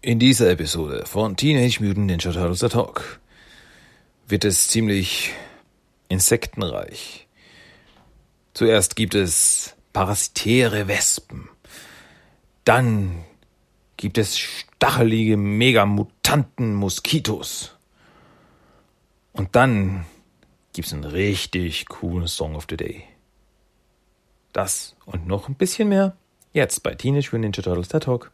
In dieser Episode von Teenage Mutant Ninja Turtles The Talk wird es ziemlich insektenreich. Zuerst gibt es parasitäre Wespen. Dann gibt es stachelige Megamutanten Moskitos. Und dann gibt's einen richtig coolen Song of the Day. Das und noch ein bisschen mehr jetzt bei Teenage Mutant Ninja Turtles The Talk.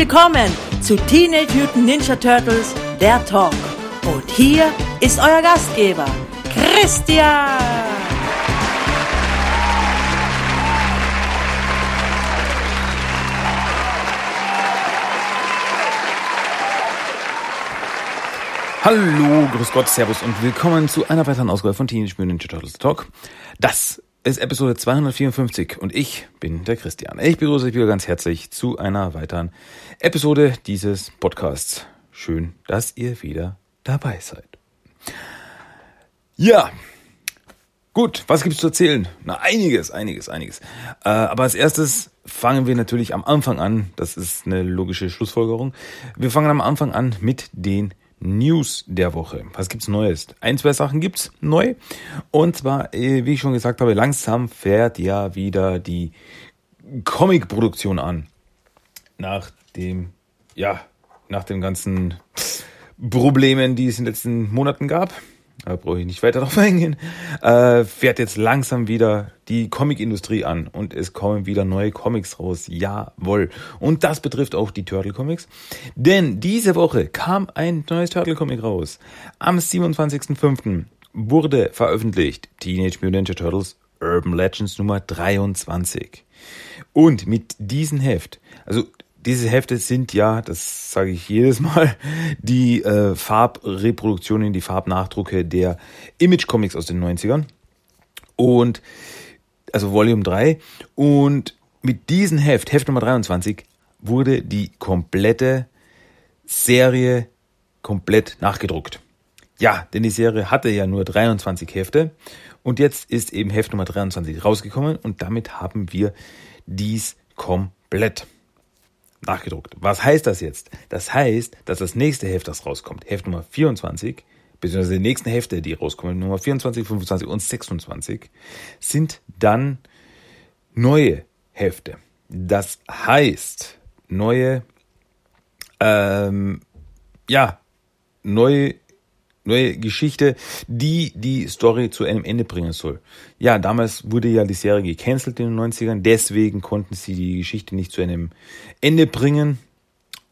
Willkommen zu Teenage Mutant Ninja Turtles, der Talk. Und hier ist euer Gastgeber, Christian. Hallo, grüß Gott, Servus und willkommen zu einer weiteren Ausgabe von Teenage Mutant Ninja Turtles Talk. Das ist Episode 254 und ich bin der Christian. Ich begrüße euch wieder ganz herzlich zu einer weiteren Episode dieses Podcasts. Schön, dass ihr wieder dabei seid. Ja, gut, was gibt's zu erzählen? Na, einiges, einiges, einiges. Äh, aber als erstes fangen wir natürlich am Anfang an. Das ist eine logische Schlussfolgerung. Wir fangen am Anfang an mit den News der Woche. Was gibt's Neues? Ein, zwei Sachen gibt's neu. Und zwar, äh, wie ich schon gesagt habe, langsam fährt ja wieder die Comic-Produktion an. Nach dem, ja, nach den ganzen Problemen, die es in den letzten Monaten gab da brauche ich nicht weiter darauf eingehen, äh, fährt jetzt langsam wieder die Comicindustrie an und es kommen wieder neue Comics raus. Jawohl. Und das betrifft auch die Turtle Comics. Denn diese Woche kam ein neues Turtle Comic raus. Am 27.05. wurde veröffentlicht Teenage Mutant Ninja Turtles Urban Legends Nummer 23. Und mit diesem Heft, also diese Hefte sind ja, das sage ich jedes Mal, die äh, Farbreproduktionen, die Farbnachdrucke der Image Comics aus den 90ern. Und, also Volume 3. Und mit diesem Heft, Heft Nummer 23, wurde die komplette Serie komplett nachgedruckt. Ja, denn die Serie hatte ja nur 23 Hefte. Und jetzt ist eben Heft Nummer 23 rausgekommen und damit haben wir dies komplett nachgedruckt. Was heißt das jetzt? Das heißt, dass das nächste Heft, das rauskommt, Heft Nummer 24, beziehungsweise die nächsten Hefte, die rauskommen, Nummer 24, 25 und 26, sind dann neue Hefte. Das heißt, neue, ähm, ja, neue neue Geschichte, die die Story zu einem Ende bringen soll. Ja, damals wurde ja die Serie gecancelt in den 90ern, deswegen konnten sie die Geschichte nicht zu einem Ende bringen.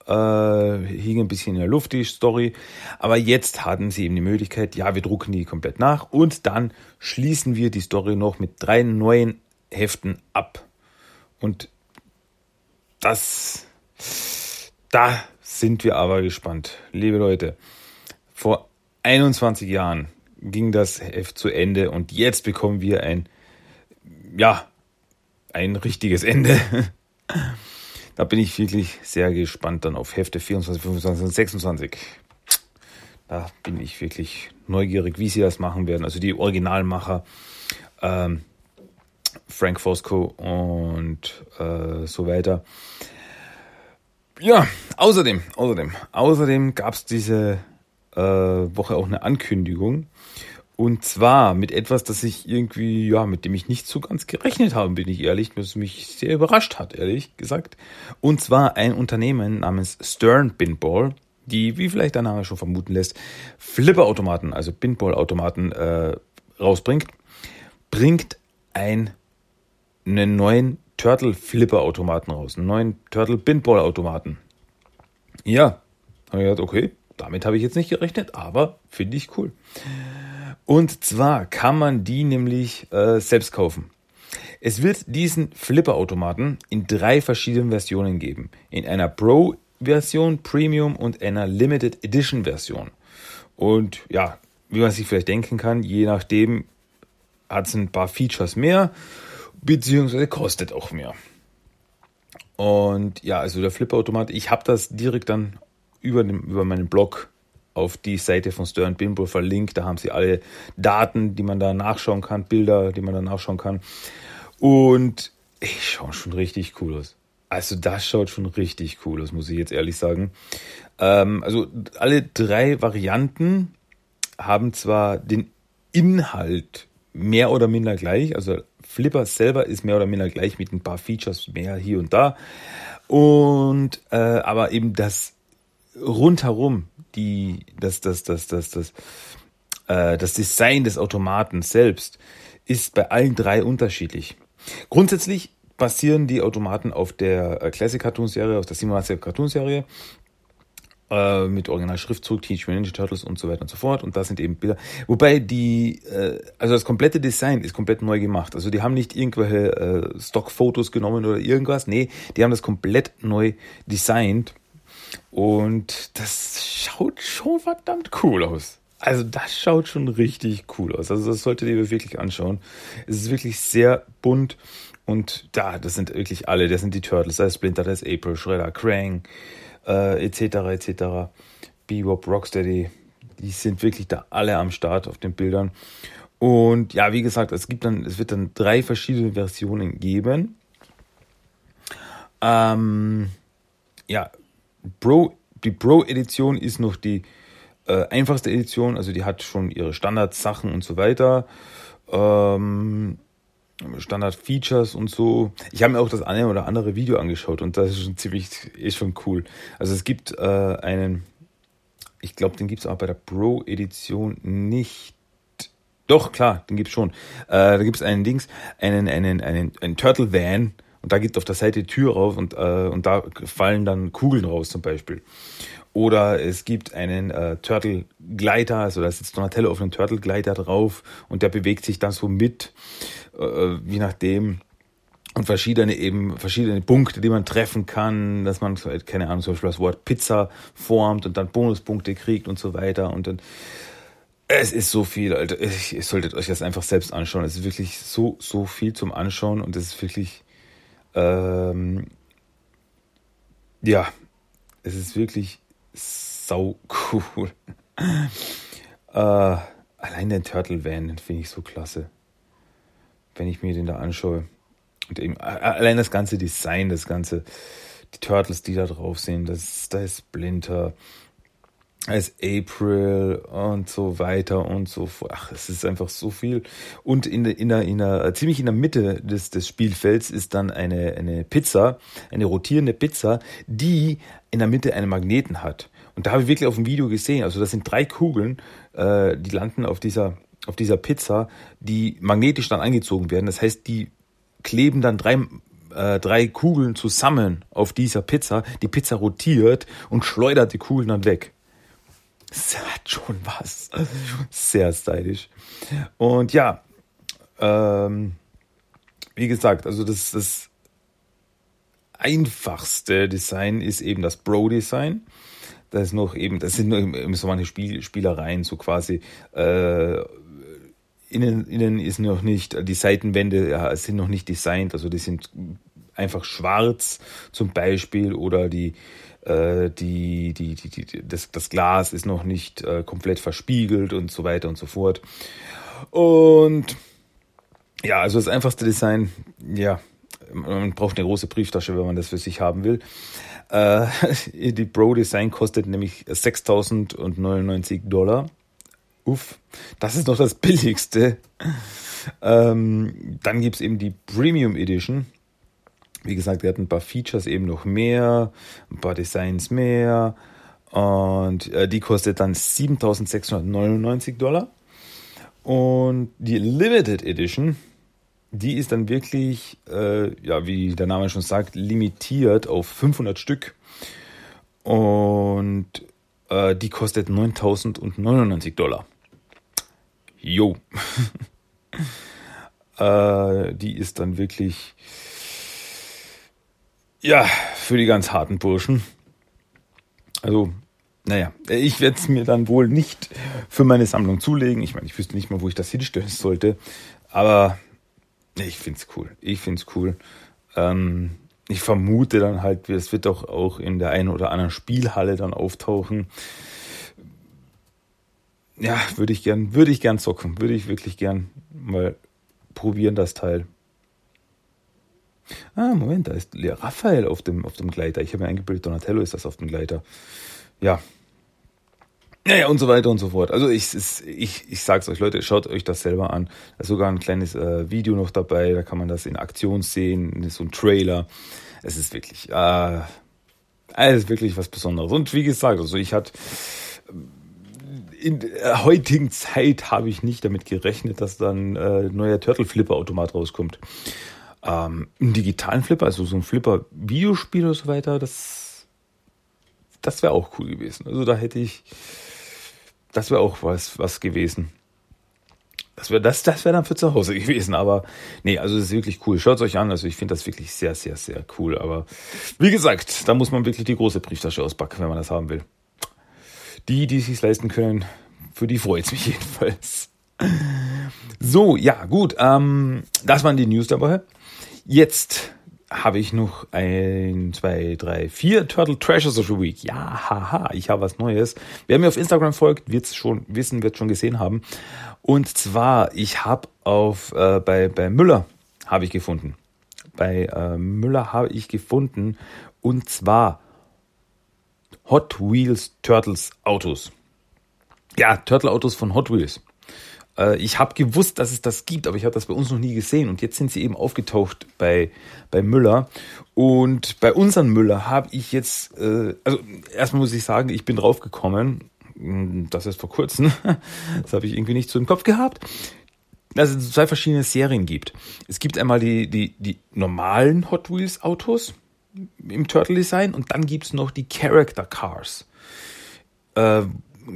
Äh, hing ein bisschen in der Luft die Story, aber jetzt hatten sie eben die Möglichkeit, ja, wir drucken die komplett nach und dann schließen wir die Story noch mit drei neuen Heften ab. Und das, da sind wir aber gespannt, liebe Leute. Vor 21 Jahren ging das Heft zu Ende und jetzt bekommen wir ein, ja, ein richtiges Ende. da bin ich wirklich sehr gespannt dann auf Hefte 24, 25 und 26. Da bin ich wirklich neugierig, wie sie das machen werden. Also die Originalmacher, ähm, Frank Fosco und äh, so weiter. Ja, außerdem, außerdem, außerdem gab es diese Woche auch eine Ankündigung. Und zwar mit etwas, das ich irgendwie, ja, mit dem ich nicht so ganz gerechnet habe, bin ich ehrlich, was mich sehr überrascht hat, ehrlich gesagt. Und zwar ein Unternehmen namens Stern Pinball, die, wie vielleicht der Name schon vermuten lässt, Flipperautomaten, also Pinball-Automaten äh, rausbringt, bringt ein, einen neuen Turtle-Flipper-Automaten raus, einen neuen Turtle-Pinball-Automaten. Ja, habe ich gedacht, okay, damit habe ich jetzt nicht gerechnet, aber finde ich cool. Und zwar kann man die nämlich äh, selbst kaufen. Es wird diesen Flipper-Automaten in drei verschiedenen Versionen geben. In einer Pro-Version, Premium und einer Limited Edition-Version. Und ja, wie man sich vielleicht denken kann, je nachdem hat es ein paar Features mehr beziehungsweise kostet auch mehr. Und ja, also der Flipperautomat, ich habe das direkt dann über, dem, über meinen Blog auf die Seite von Stern Bimbo verlinkt. Da haben sie alle Daten, die man da nachschauen kann, Bilder, die man da nachschauen kann. Und ich schaue schon richtig cool aus. Also das schaut schon richtig cool aus, muss ich jetzt ehrlich sagen. Ähm, also alle drei Varianten haben zwar den Inhalt mehr oder minder gleich, also Flipper selber ist mehr oder minder gleich mit ein paar Features mehr hier und da. Und äh, aber eben das rundherum, die, das, das, das, das, das, äh, das Design des Automaten selbst ist bei allen drei unterschiedlich. Grundsätzlich basieren die Automaten auf der äh, Classic Cartoon Serie, auf der 87 Cartoon Serie äh, mit Originalschriftzug, Teenage Mutant Ninja Turtles und so weiter und so fort. Und da sind eben Bilder. Wobei die, äh, also das komplette Design ist komplett neu gemacht. Also die haben nicht irgendwelche äh, Stockfotos genommen oder irgendwas. Nee, die haben das komplett neu designt. Und das schaut schon verdammt cool aus. Also das schaut schon richtig cool aus. Also das solltet ihr wirklich anschauen. Es ist wirklich sehr bunt und da, das sind wirklich alle. Das sind die Turtles, da ist Splinter, da ist April, Shredder, Krang, äh, etc. etc. Bebop, Rocksteady, die sind wirklich da alle am Start auf den Bildern. Und ja, wie gesagt, es gibt dann, es wird dann drei verschiedene Versionen geben. Ähm, ja, Pro, die Pro-Edition ist noch die äh, einfachste Edition, also die hat schon ihre Standardsachen und so weiter. Ähm, Standard-Features und so. Ich habe mir auch das eine oder andere Video angeschaut und das ist schon ziemlich, ist schon cool. Also es gibt äh, einen, ich glaube, den gibt es auch bei der Pro-Edition nicht. Doch, klar, den gibt's schon. Äh, da gibt's einen Dings, einen, einen, einen, einen Turtle Van und da geht auf der Seite Tür rauf und, äh, und da fallen dann Kugeln raus zum Beispiel. Oder es gibt einen äh, Turtle Gleiter, also da sitzt Donatello auf einem Turtle Gleiter drauf und der bewegt sich dann so mit, äh, je nachdem. Und verschiedene eben, verschiedene Punkte, die man treffen kann, dass man, keine Ahnung, zum Beispiel das Wort Pizza formt und dann Bonuspunkte kriegt und so weiter. Und dann, es ist so viel, Alter. Ich, ihr solltet euch das einfach selbst anschauen. Es ist wirklich so, so viel zum Anschauen und es ist wirklich, ähm, ja, es ist wirklich sau cool. äh, allein den Turtle Van, finde ich so klasse. Wenn ich mir den da anschaue. Und eben, allein das ganze Design, das ganze, die Turtles, die da drauf sind, das, da ist Splinter, als April und so weiter und so fort. Ach, es ist einfach so viel. Und in der, in der, in der, ziemlich in der Mitte des, des Spielfelds ist dann eine, eine Pizza, eine rotierende Pizza, die in der Mitte einen Magneten hat. Und da habe ich wirklich auf dem Video gesehen, also das sind drei Kugeln, äh, die landen auf dieser, auf dieser Pizza, die magnetisch dann angezogen werden. Das heißt, die kleben dann drei äh, drei Kugeln zusammen auf dieser Pizza. Die Pizza rotiert und schleudert die Kugeln dann weg. Das hat schon was. Sehr stylisch. Und ja, ähm, wie gesagt, also das, das einfachste Design ist eben das Bro-Design. Das ist noch eben, das sind nur so manche Spiel, Spielereien, so quasi äh, innen, innen ist noch nicht, die Seitenwände ja, sind noch nicht designt, also die sind einfach schwarz zum Beispiel oder die die, die, die, die, das, das Glas ist noch nicht äh, komplett verspiegelt und so weiter und so fort. Und ja, also das einfachste Design, ja, man braucht eine große Brieftasche, wenn man das für sich haben will. Äh, die Pro Design kostet nämlich 6.099 Dollar. Uff, das ist noch das billigste. Ähm, dann gibt's eben die Premium Edition. Wie gesagt, wir hatten ein paar Features eben noch mehr, ein paar Designs mehr. Und äh, die kostet dann 7699 Dollar. Und die Limited Edition, die ist dann wirklich, äh, ja, wie der Name schon sagt, limitiert auf 500 Stück. Und äh, die kostet 9099 Dollar. Jo. äh, die ist dann wirklich ja, für die ganz harten Burschen. Also, naja, ich werde es mir dann wohl nicht für meine Sammlung zulegen. Ich meine, ich wüsste nicht mal, wo ich das hinstellen sollte. Aber Ich find's cool. Ich find's cool. Ähm, ich vermute dann halt, es wird doch auch in der einen oder anderen Spielhalle dann auftauchen. Ja, würde ich gern, würde ich gern zocken, würde ich wirklich gern mal probieren, das Teil. Ah, Moment, da ist Raphael auf dem, auf dem Gleiter. Ich habe mir eingebildet, Donatello ist das auf dem Gleiter. Ja. Naja, und so weiter und so fort. Also ich, ich, ich sag's euch, Leute, schaut euch das selber an. Da ist sogar ein kleines äh, Video noch dabei, da kann man das in Aktion sehen, so ein Trailer. Es ist wirklich, äh, es ist wirklich was Besonderes. Und wie gesagt, also ich hatte in der heutigen Zeit habe ich nicht damit gerechnet, dass dann äh, neuer Turtle Flipper Automat rauskommt. Ähm, Ein digitalen Flipper, also so ein Flipper-Videospiel oder so weiter, das, das wäre auch cool gewesen. Also da hätte ich, das wäre auch was, was gewesen. Das wäre das, das wäre dann für zu Hause gewesen, aber nee, also es ist wirklich cool. Schaut es euch an, also ich finde das wirklich sehr, sehr, sehr cool. Aber wie gesagt, da muss man wirklich die große Brieftasche auspacken, wenn man das haben will. Die, die es sich leisten können, für die freut es mich jedenfalls. So, ja, gut. Ähm, das waren die News dabei. Jetzt habe ich noch ein, zwei, drei, vier Turtle Treasures of the Week. Ja, haha, ich habe was Neues. Wer mir auf Instagram folgt, wird es schon wissen, wird schon gesehen haben. Und zwar, ich habe auf äh, bei bei Müller habe ich gefunden. Bei äh, Müller habe ich gefunden und zwar Hot Wheels Turtles Autos. Ja, Turtle Autos von Hot Wheels. Äh, ich habe gewusst, dass es das gibt, aber ich habe das bei uns noch nie gesehen. Und jetzt sind sie eben aufgetaucht bei, bei Müller. Und bei unseren Müller habe ich jetzt, äh, also erstmal muss ich sagen, ich bin draufgekommen, hm, das ist vor kurzem, das habe ich irgendwie nicht so im Kopf gehabt, dass es zwei verschiedene Serien gibt. Es gibt einmal die, die, die normalen Hot Wheels Autos im Turtle Design und dann gibt es noch die Character Cars. Äh,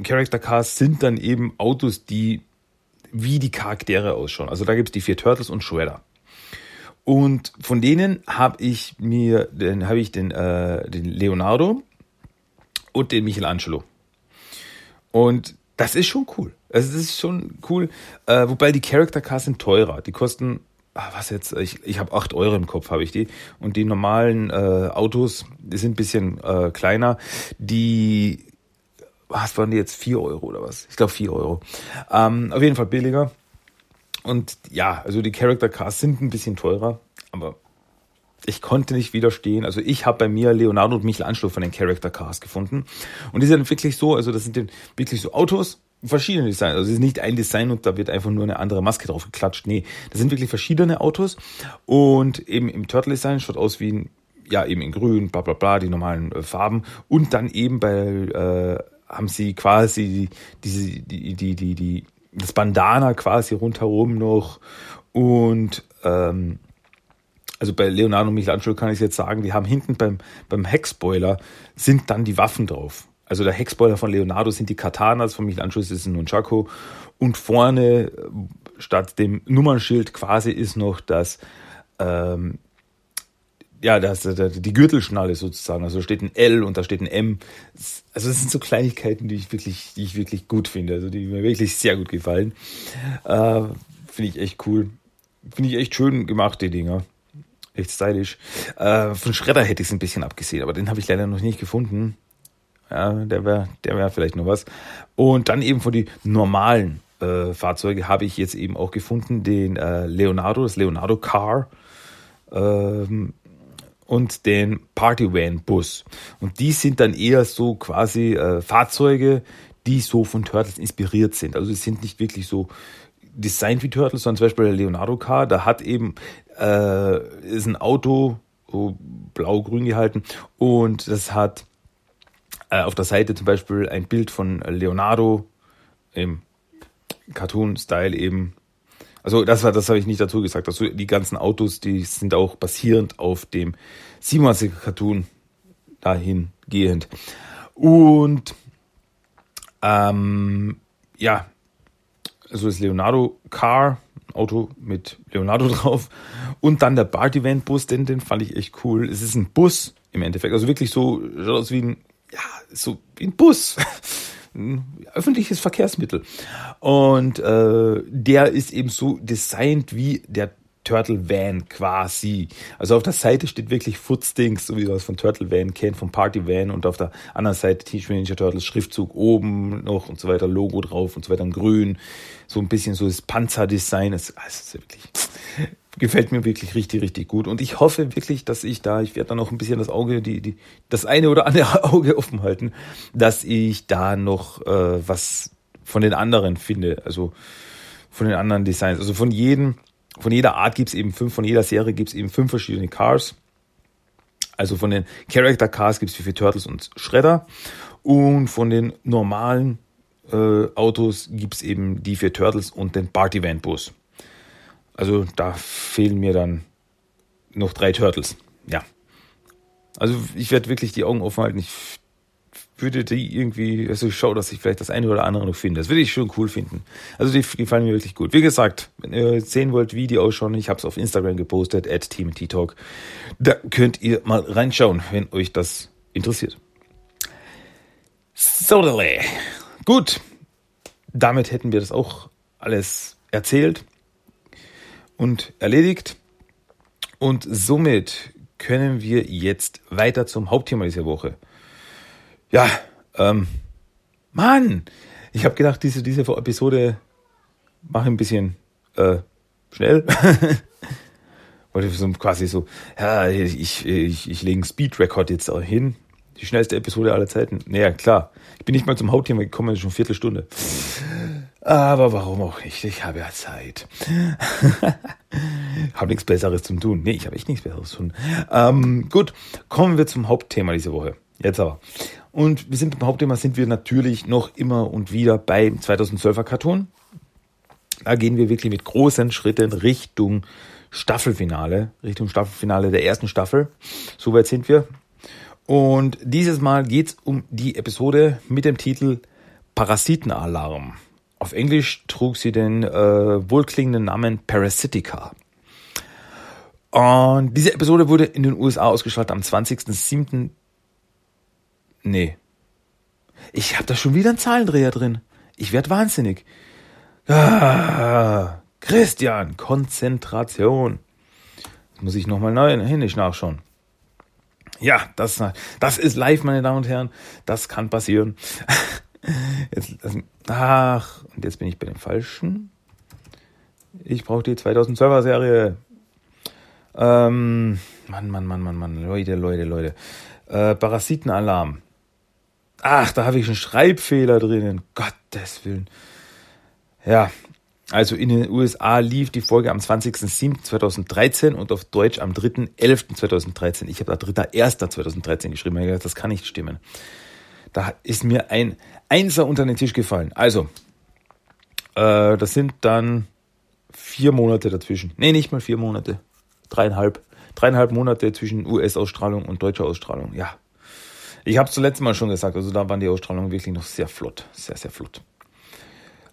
Character Cars sind dann eben Autos, die wie die Charaktere ausschauen. Also da gibt es die vier Turtles und Shredder. Und von denen habe ich mir, den habe ich den, äh, den Leonardo und den Michelangelo. Und das ist schon cool. Also das ist schon cool. Äh, wobei die Character Cars sind teurer. Die kosten, ah, was jetzt? Ich, ich habe acht Euro im Kopf, habe ich die. Und die normalen äh, Autos, die sind ein bisschen äh, kleiner. Die was waren die jetzt? 4 Euro oder was? Ich glaube 4 Euro. Ähm, auf jeden Fall billiger. Und ja, also die Character Cars sind ein bisschen teurer, aber ich konnte nicht widerstehen. Also ich habe bei mir Leonardo und Michelangelo von den Character Cars gefunden. Und die sind wirklich so, also das sind wirklich so Autos, verschiedene Designs. Also es ist nicht ein Design und da wird einfach nur eine andere Maske drauf geklatscht. Nee, das sind wirklich verschiedene Autos. Und eben im Turtle Design schaut aus wie ein, ja, eben in grün, bla bla bla, die normalen äh, Farben. Und dann eben bei äh, haben sie quasi diese, die, die, die, die, das Bandana quasi rundherum noch und ähm, also bei Leonardo und Michelangelo kann ich jetzt sagen, die haben hinten beim, beim Heckspoiler sind dann die Waffen drauf. Also der Heckspoiler von Leonardo sind die Katanas, von Michelangelo ist es ein Nunchaku und vorne statt dem Nummernschild quasi ist noch das ähm, ja, das, die Gürtelschnalle sozusagen. Also da steht ein L und da steht ein M. Also das sind so Kleinigkeiten, die ich wirklich, die ich wirklich gut finde. Also die mir wirklich sehr gut gefallen. Äh, finde ich echt cool. Finde ich echt schön gemacht, die Dinger. Echt stylisch. Äh, von Schredder hätte ich es ein bisschen abgesehen, aber den habe ich leider noch nicht gefunden. Ja, der wäre der wär vielleicht noch was. Und dann eben von die normalen äh, Fahrzeuge habe ich jetzt eben auch gefunden, den äh, Leonardo, das Leonardo Car. Ähm, und den Partyvan-Bus. Und die sind dann eher so quasi äh, Fahrzeuge, die so von Turtles inspiriert sind. Also sie sind nicht wirklich so designt wie Turtles, sondern zum Beispiel der Leonardo Car, da hat eben, äh, ist ein Auto, so blau-grün gehalten und das hat äh, auf der Seite zum Beispiel ein Bild von Leonardo im Cartoon-Style eben also das war, das habe ich nicht dazu gesagt. Also die ganzen Autos, die sind auch basierend auf dem 27er Cartoon dahingehend. Und ähm, ja, also das Leonardo Car, Auto mit Leonardo drauf. Und dann der Bart Event Bus, den, den fand ich echt cool. Es ist ein Bus im Endeffekt. Also wirklich so, schaut aus wie ein, ja, so wie ein Bus. öffentliches Verkehrsmittel. Und äh, der ist eben so designt wie der Turtle Van quasi. Also auf der Seite steht wirklich Footstings, so wie man es von Turtle Van kennt, vom Party Van und auf der anderen Seite Teenage Mutant Ninja Turtles Schriftzug oben noch und so weiter, Logo drauf und so weiter in grün. So ein bisschen so das Panzerdesign. Das, das ist wirklich, gefällt mir wirklich richtig, richtig gut. Und ich hoffe wirklich, dass ich da, ich werde da noch ein bisschen das Auge, die, die, das eine oder andere Auge offen halten, dass ich da noch äh, was von den anderen finde. Also von den anderen Designs. Also von jedem von jeder Art gibt es eben fünf, von jeder Serie gibt es eben fünf verschiedene Cars. Also von den Character Cars gibt es für Turtles und Shredder. Und von den normalen äh, Autos gibt es eben die für Turtles und den Party Van Bus. Also da fehlen mir dann noch drei Turtles. Ja. Also ich werde wirklich die Augen offen halten. Ich würde die irgendwie, also ich schaue, dass ich vielleicht das eine oder andere noch finde. Das würde ich schon cool finden. Also die gefallen mir wirklich gut. Wie gesagt, wenn ihr sehen wollt, wie die ausschauen, ich habe es auf Instagram gepostet, at Talk. Da könnt ihr mal reinschauen, wenn euch das interessiert. So, gut. Damit hätten wir das auch alles erzählt und erledigt. Und somit können wir jetzt weiter zum Hauptthema dieser Woche. Ja, ähm, Mann, ich habe gedacht, diese, diese Episode mache ein bisschen äh, schnell. Wollte so quasi so, ja, ich, ich, ich lege einen Speed-Record jetzt auch hin. Die schnellste Episode aller Zeiten. Naja, klar. Ich bin nicht mal zum Hauptthema gekommen, schon eine Viertelstunde. Aber warum auch nicht? Ich habe ja Zeit. habe nichts Besseres zu tun. Nee, ich habe echt nichts Besseres zu tun. Ähm, gut, kommen wir zum Hauptthema diese Woche. Jetzt aber. Und wir sind beim Hauptthema sind wir natürlich noch immer und wieder beim 2012er Cartoon. Da gehen wir wirklich mit großen Schritten Richtung Staffelfinale, Richtung Staffelfinale der ersten Staffel. Soweit sind wir. Und dieses Mal geht's um die Episode mit dem Titel Parasitenalarm. Auf Englisch trug sie den äh, wohlklingenden Namen Parasitica. Und diese Episode wurde in den USA ausgestrahlt am 20.07. Nee. Ich habe da schon wieder einen Zahlendreher drin. Ich werd wahnsinnig. Ah, Christian, Konzentration. Jetzt muss ich nochmal neu händisch nachschauen. Ja, das, das ist live, meine Damen und Herren. Das kann passieren. Jetzt, ach, und jetzt bin ich bei dem Falschen. Ich brauche die 2012er Serie. Ähm, Mann, Mann, Mann, Mann, Mann, Leute, Leute, Leute. Äh, Parasitenalarm. Ach, da habe ich einen Schreibfehler drinnen. Gottes Willen. Ja, also in den USA lief die Folge am 20.07.2013 und auf Deutsch am 3.11.2013. Ich habe da 3.1.2013 geschrieben. Das kann nicht stimmen. Da ist mir ein Einser unter den Tisch gefallen. Also, äh, das sind dann vier Monate dazwischen. Nee, nicht mal vier Monate. Dreieinhalb. Dreieinhalb Monate zwischen US-Ausstrahlung und deutscher Ausstrahlung. Ja, ich habe es zuletzt mal schon gesagt, also da waren die Ausstrahlungen wirklich noch sehr flott. Sehr, sehr flott.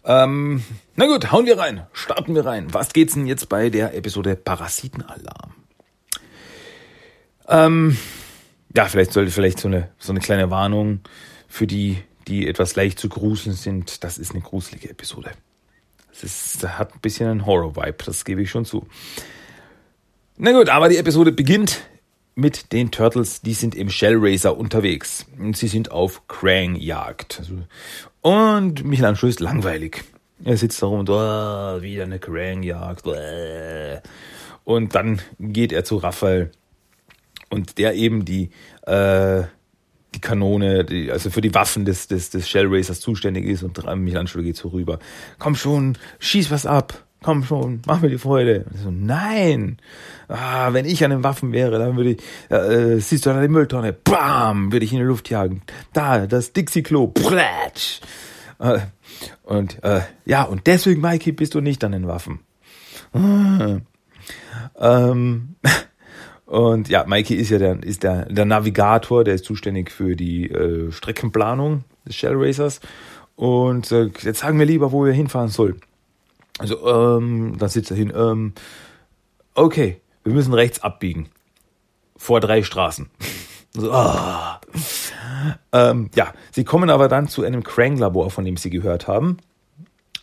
Ähm, na gut, hauen wir rein. Starten wir rein. Was geht's denn jetzt bei der Episode Parasitenalarm? Ähm, ja, vielleicht sollte vielleicht so eine, so eine kleine Warnung für die, die etwas leicht zu gruseln sind. Das ist eine gruselige Episode. Es ist, hat ein bisschen einen Horror-Vibe, das gebe ich schon zu. Na gut, aber die Episode beginnt mit den Turtles, die sind im Shell Racer unterwegs. Und sie sind auf Krang-Jagd. Also, und Michelangelo ist langweilig. Er sitzt da rum und oh, wieder eine Krang-Jagd. Und dann geht er zu Raphael. Und der eben die, äh, die Kanone, die, also für die Waffen des, des, des Shell Racers zuständig ist. Und Michelangelo geht so rüber. Komm schon, schieß was ab komm schon, mach mir die Freude. So, nein, ah, wenn ich an den Waffen wäre, dann würde ich, äh, siehst du da die Mülltonne, bam, würde ich in die Luft jagen. Da, das Dixie-Klo, plätsch. Äh, und äh, ja, und deswegen, Mikey, bist du nicht an den Waffen. Ah. Ähm, und ja, Mikey ist ja der, ist der, der Navigator, der ist zuständig für die äh, Streckenplanung des Shell Racers. Und äh, jetzt sagen wir lieber, wo wir hinfahren sollen. Also, ähm, dann sitzt er hin, ähm, okay, wir müssen rechts abbiegen. Vor drei Straßen. so, ah. ähm, ja, sie kommen aber dann zu einem Krang-Labor, von dem sie gehört haben.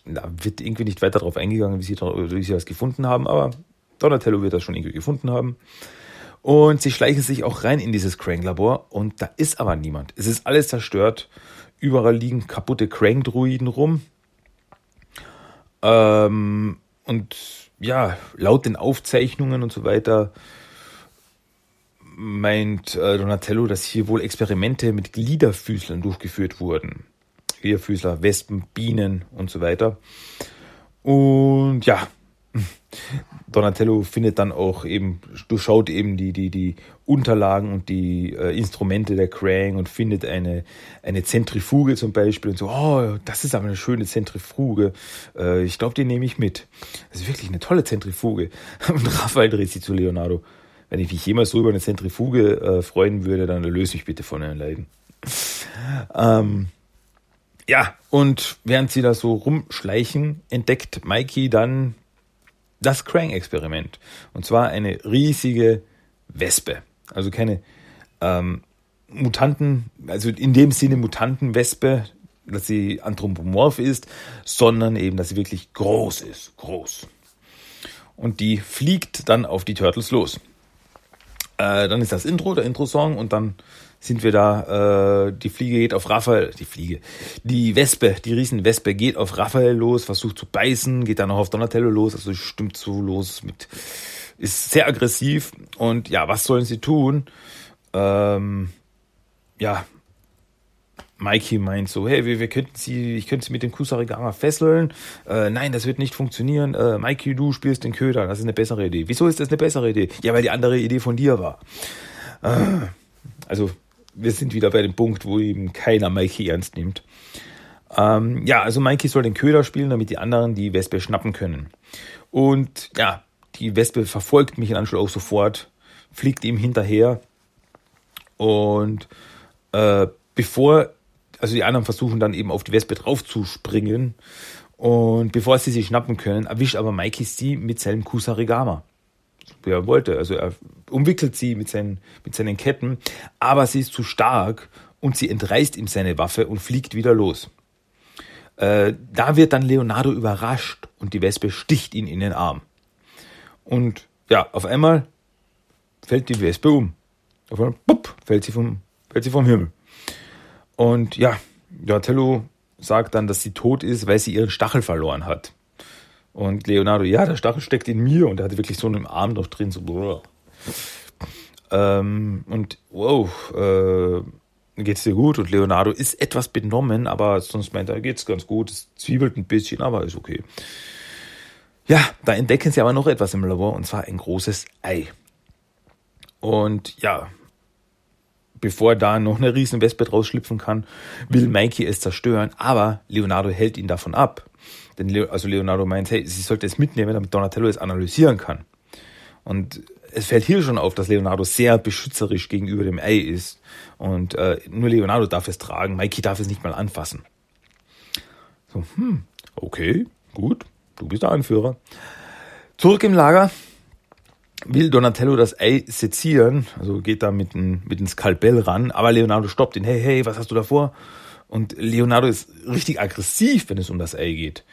Da wird irgendwie nicht weiter darauf eingegangen, wie sie, wie sie das gefunden haben, aber Donatello wird das schon irgendwie gefunden haben. Und sie schleichen sich auch rein in dieses Krang-Labor und da ist aber niemand. Es ist alles zerstört. Überall liegen kaputte Krang-Druiden rum. Ähm, und ja, laut den Aufzeichnungen und so weiter meint äh, Donatello, dass hier wohl Experimente mit Gliederfüßlern durchgeführt wurden. Gliederfüßler, Wespen, Bienen und so weiter. Und ja, Donatello findet dann auch eben, durchschaut eben die, die, die Unterlagen und die äh, Instrumente der Krang und findet eine, eine Zentrifuge zum Beispiel und so, oh, das ist aber eine schöne Zentrifuge. Äh, ich glaube, die nehme ich mit. Das ist wirklich eine tolle Zentrifuge. Und Raphael dreht sich zu Leonardo. Wenn ich mich jemals so über eine Zentrifuge äh, freuen würde, dann löse mich bitte von den Leiden. Ähm, ja, und während sie da so rumschleichen, entdeckt Mikey dann das Krang-Experiment. Und zwar eine riesige Wespe. Also keine ähm, Mutanten, also in dem Sinne Mutantenwespe, dass sie anthropomorph ist, sondern eben, dass sie wirklich groß ist. Groß. Und die fliegt dann auf die Turtles los. Äh, dann ist das Intro, der Intro-Song und dann sind wir da, äh, die Fliege geht auf Raphael, die Fliege, die Wespe, die Riesenwespe geht auf Raphael los, versucht zu beißen, geht dann auch auf Donatello los, also stimmt so los mit, ist sehr aggressiv und ja, was sollen sie tun? Ähm, ja, Mikey meint so, hey, wir, wir könnten sie, ich könnte sie mit dem Kusarigama fesseln. Äh, nein, das wird nicht funktionieren. Äh, Mikey, du spielst den Köder, das ist eine bessere Idee. Wieso ist das eine bessere Idee? Ja, weil die andere Idee von dir war. Äh, also wir sind wieder bei dem Punkt, wo eben keiner Mikey ernst nimmt. Ähm, ja, also Mikey soll den Köder spielen, damit die anderen die Wespe schnappen können. Und ja, die Wespe verfolgt Michelangelo auch sofort, fliegt ihm hinterher. Und äh, bevor, also die anderen versuchen dann eben auf die Wespe draufzuspringen. Und bevor sie sie schnappen können, erwischt aber Mikey sie mit seinem Kusarigama er wollte. Also er umwickelt sie mit seinen, mit seinen Ketten, aber sie ist zu stark und sie entreißt ihm seine Waffe und fliegt wieder los. Äh, da wird dann Leonardo überrascht und die Wespe sticht ihn in den Arm. Und ja, auf einmal fällt die Wespe um. Auf einmal bupp, fällt, sie vom, fällt sie vom Himmel. Und ja, Donatello sagt dann, dass sie tot ist, weil sie ihren Stachel verloren hat. Und Leonardo, ja, der Stachel steckt in mir und er hatte wirklich so einen Arm noch drin, so. Ähm, und wow, äh, geht's dir gut? Und Leonardo ist etwas benommen, aber sonst meint er, geht's ganz gut. Es zwiebelt ein bisschen, aber ist okay. Ja, da entdecken sie aber noch etwas im Labor und zwar ein großes Ei. Und ja, bevor da noch eine riesen Wespe draus schlüpfen kann, will Mikey es zerstören, aber Leonardo hält ihn davon ab. Denn Leo, also Leonardo meint, hey, sie sollte es mitnehmen, damit Donatello es analysieren kann. Und es fällt hier schon auf, dass Leonardo sehr beschützerisch gegenüber dem Ei ist. Und äh, nur Leonardo darf es tragen, Mikey darf es nicht mal anfassen. So, hm, okay, gut, du bist der Anführer. Zurück im Lager will Donatello das Ei sezieren, also geht da mit dem mit Skalpell ran, aber Leonardo stoppt ihn, hey, hey, was hast du da vor? Und Leonardo ist richtig aggressiv, wenn es um das Ei geht.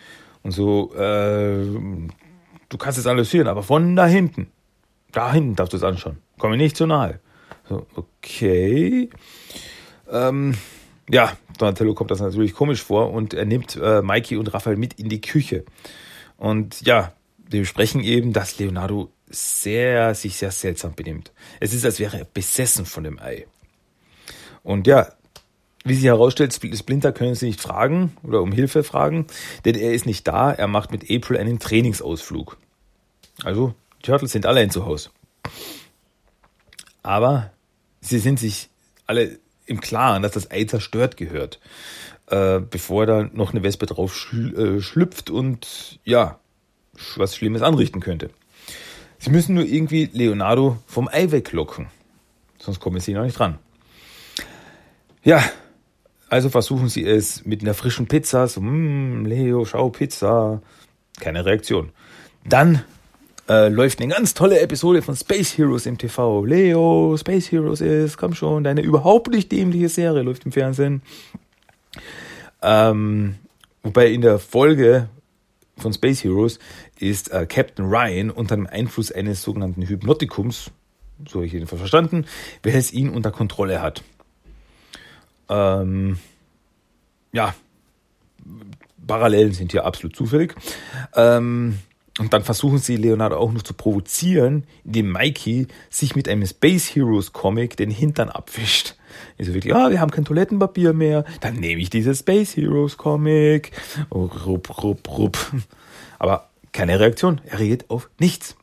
Und so, äh, du kannst es analysieren, aber von da hinten. Da hinten darfst du es anschauen. Komm mir nicht zu nahe. So, okay. Ähm, ja, Donatello kommt das natürlich komisch vor und er nimmt äh, Mikey und Raphael mit in die Küche. Und ja, wir besprechen eben, dass Leonardo sehr, sich sehr seltsam benimmt. Es ist, als wäre er besessen von dem Ei. Und ja, wie sich herausstellt, Splinter können sie nicht fragen oder um Hilfe fragen, denn er ist nicht da. Er macht mit April einen Trainingsausflug. Also, die Turtles sind allein zu Hause. Aber sie sind sich alle im Klaren, dass das Ei zerstört gehört, äh, bevor da noch eine Wespe drauf schl äh, schlüpft und ja, was Schlimmes anrichten könnte. Sie müssen nur irgendwie Leonardo vom Ei weglocken, sonst kommen sie noch nicht dran. Ja, also versuchen sie es mit einer frischen Pizza. So, mm, Leo, schau, Pizza. Keine Reaktion. Dann äh, läuft eine ganz tolle Episode von Space Heroes im TV. Leo, Space Heroes ist, komm schon, deine überhaupt nicht dämliche Serie läuft im Fernsehen. Ähm, wobei in der Folge von Space Heroes ist äh, Captain Ryan unter dem Einfluss eines sogenannten Hypnotikums, so habe ich jedenfalls verstanden, welches ihn unter Kontrolle hat. Ähm, ja, Parallelen sind hier absolut zufällig. Ähm, und dann versuchen sie Leonardo auch noch zu provozieren, indem Mikey sich mit einem Space Heroes Comic den Hintern abwischt. Ist so wirklich, ah, wir haben kein Toilettenpapier mehr, dann nehme ich dieses Space Heroes Comic. Oh, rup, rup, rup. Aber keine Reaktion, er reagiert auf nichts.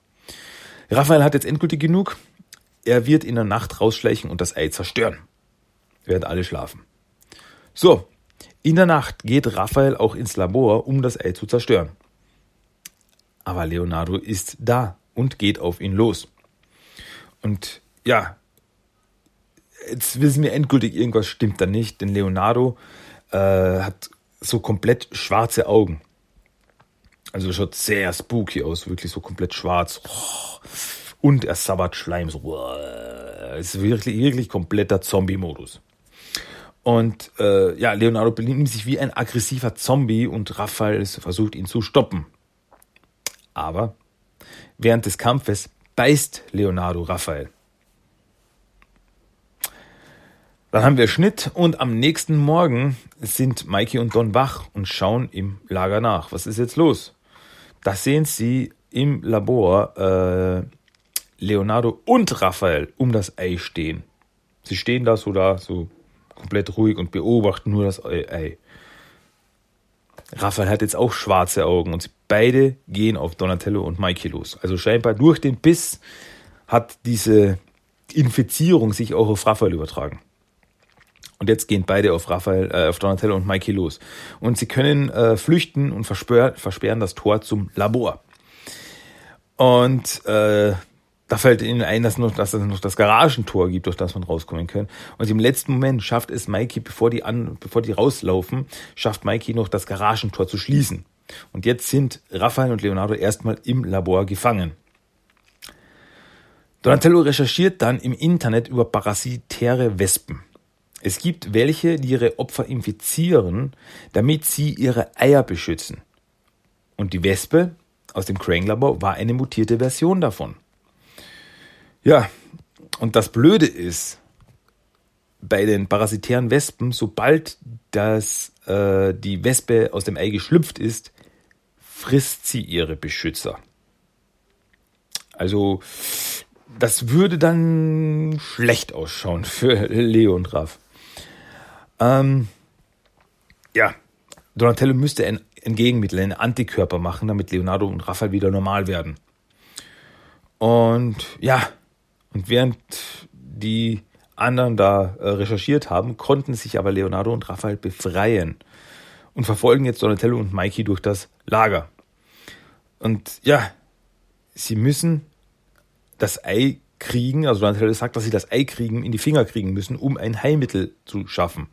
Raphael hat jetzt endgültig genug. Er wird in der Nacht rausschleichen und das Ei zerstören. Während alle schlafen. So, in der Nacht geht Raphael auch ins Labor, um das Ei zu zerstören. Aber Leonardo ist da und geht auf ihn los. Und ja, jetzt wissen wir endgültig, irgendwas stimmt da nicht, denn Leonardo äh, hat so komplett schwarze Augen. Also schaut sehr spooky aus, wirklich so komplett schwarz. Und er sabbert Schleim. So, es ist wirklich, wirklich kompletter Zombie-Modus. Und äh, ja, Leonardo benimmt sich wie ein aggressiver Zombie und Raphael versucht ihn zu stoppen. Aber während des Kampfes beißt Leonardo Raphael. Dann haben wir Schnitt und am nächsten Morgen sind Mikey und Don wach und schauen im Lager nach. Was ist jetzt los? Da sehen sie im Labor äh, Leonardo und Raphael um das Ei stehen. Sie stehen da so da, so komplett ruhig und beobachten nur das Ei. Raphael hat jetzt auch schwarze Augen und beide gehen auf Donatello und Mikey los. Also scheinbar durch den Biss hat diese Infizierung sich auch auf Raphael übertragen. Und jetzt gehen beide auf Raphael, äh, auf Donatello und Mikey los. Und sie können äh, flüchten und versperren das Tor zum Labor. Und äh, da fällt ihnen ein, dass, noch, dass es noch das Garagentor gibt, durch das man rauskommen kann. Und im letzten Moment schafft es Mikey, bevor die, an, bevor die rauslaufen, schafft Mikey noch das Garagentor zu schließen. Und jetzt sind Raphael und Leonardo erstmal im Labor gefangen. Donatello recherchiert dann im Internet über parasitäre Wespen. Es gibt welche, die ihre Opfer infizieren, damit sie ihre Eier beschützen. Und die Wespe aus dem Crane-Labor war eine mutierte Version davon. Ja, und das Blöde ist, bei den parasitären Wespen, sobald das, äh, die Wespe aus dem Ei geschlüpft ist, frisst sie ihre Beschützer. Also, das würde dann schlecht ausschauen für Leo und Raff. Ähm, ja, Donatello müsste ein, ein Gegenmittel, einen Antikörper machen, damit Leonardo und Raphael wieder normal werden. Und ja, und während die anderen da äh, recherchiert haben, konnten sich aber Leonardo und Raphael befreien und verfolgen jetzt Donatello und Mikey durch das Lager. Und ja, sie müssen das Ei kriegen, also Donatello sagt, dass sie das Ei kriegen, in die Finger kriegen müssen, um ein Heilmittel zu schaffen.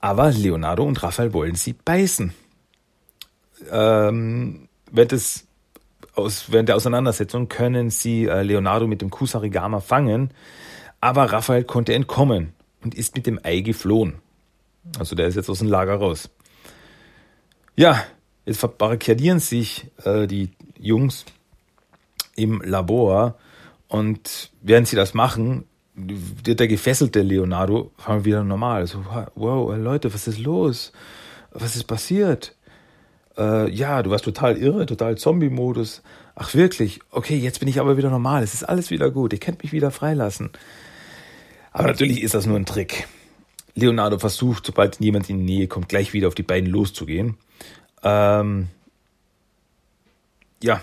Aber Leonardo und Raphael wollen sie beißen. Ähm, während des aus, während der Auseinandersetzung können sie äh, Leonardo mit dem Kusarigama fangen, aber Raphael konnte entkommen und ist mit dem Ei geflohen. Also der ist jetzt aus dem Lager raus. Ja, jetzt verbarrikadieren sich äh, die Jungs im Labor und während sie das machen, wird der gefesselte Leonardo wieder normal. So, wow, Leute, was ist los? Was ist passiert? Äh, ja, du warst total irre, total Zombie-Modus. Ach wirklich? Okay, jetzt bin ich aber wieder normal. Es ist alles wieder gut. Ihr könnt mich wieder freilassen. Aber natürlich ist das nur ein Trick. Leonardo versucht, sobald jemand in die Nähe kommt, gleich wieder auf die beiden loszugehen. Ähm, ja.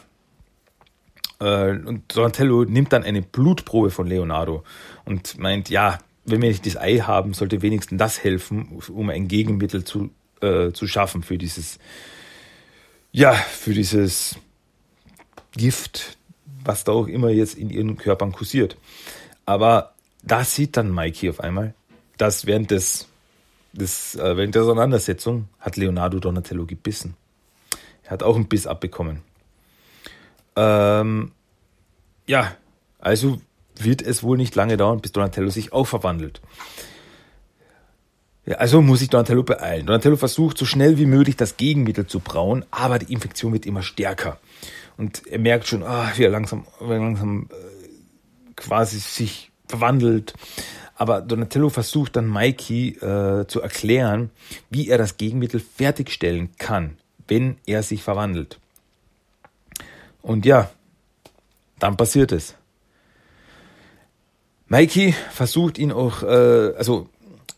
Äh, und Donatello nimmt dann eine Blutprobe von Leonardo und meint, ja, wenn wir nicht das Ei haben, sollte wenigstens das helfen, um ein Gegenmittel zu, äh, zu schaffen für dieses ja, für dieses Gift, was da auch immer jetzt in ihren Körpern kursiert. Aber da sieht dann Mikey auf einmal, dass während des, des äh, während der Auseinandersetzung hat Leonardo Donatello gebissen. Er hat auch einen Biss abbekommen. Ähm, ja, also wird es wohl nicht lange dauern, bis Donatello sich auch verwandelt. Ja, also muss sich Donatello beeilen. Donatello versucht so schnell wie möglich das Gegenmittel zu brauen, aber die Infektion wird immer stärker. Und er merkt schon, ah, wie er langsam, wie er langsam äh, quasi sich verwandelt. Aber Donatello versucht dann Mikey äh, zu erklären, wie er das Gegenmittel fertigstellen kann, wenn er sich verwandelt. Und ja, dann passiert es. Mikey versucht ihn auch, äh, also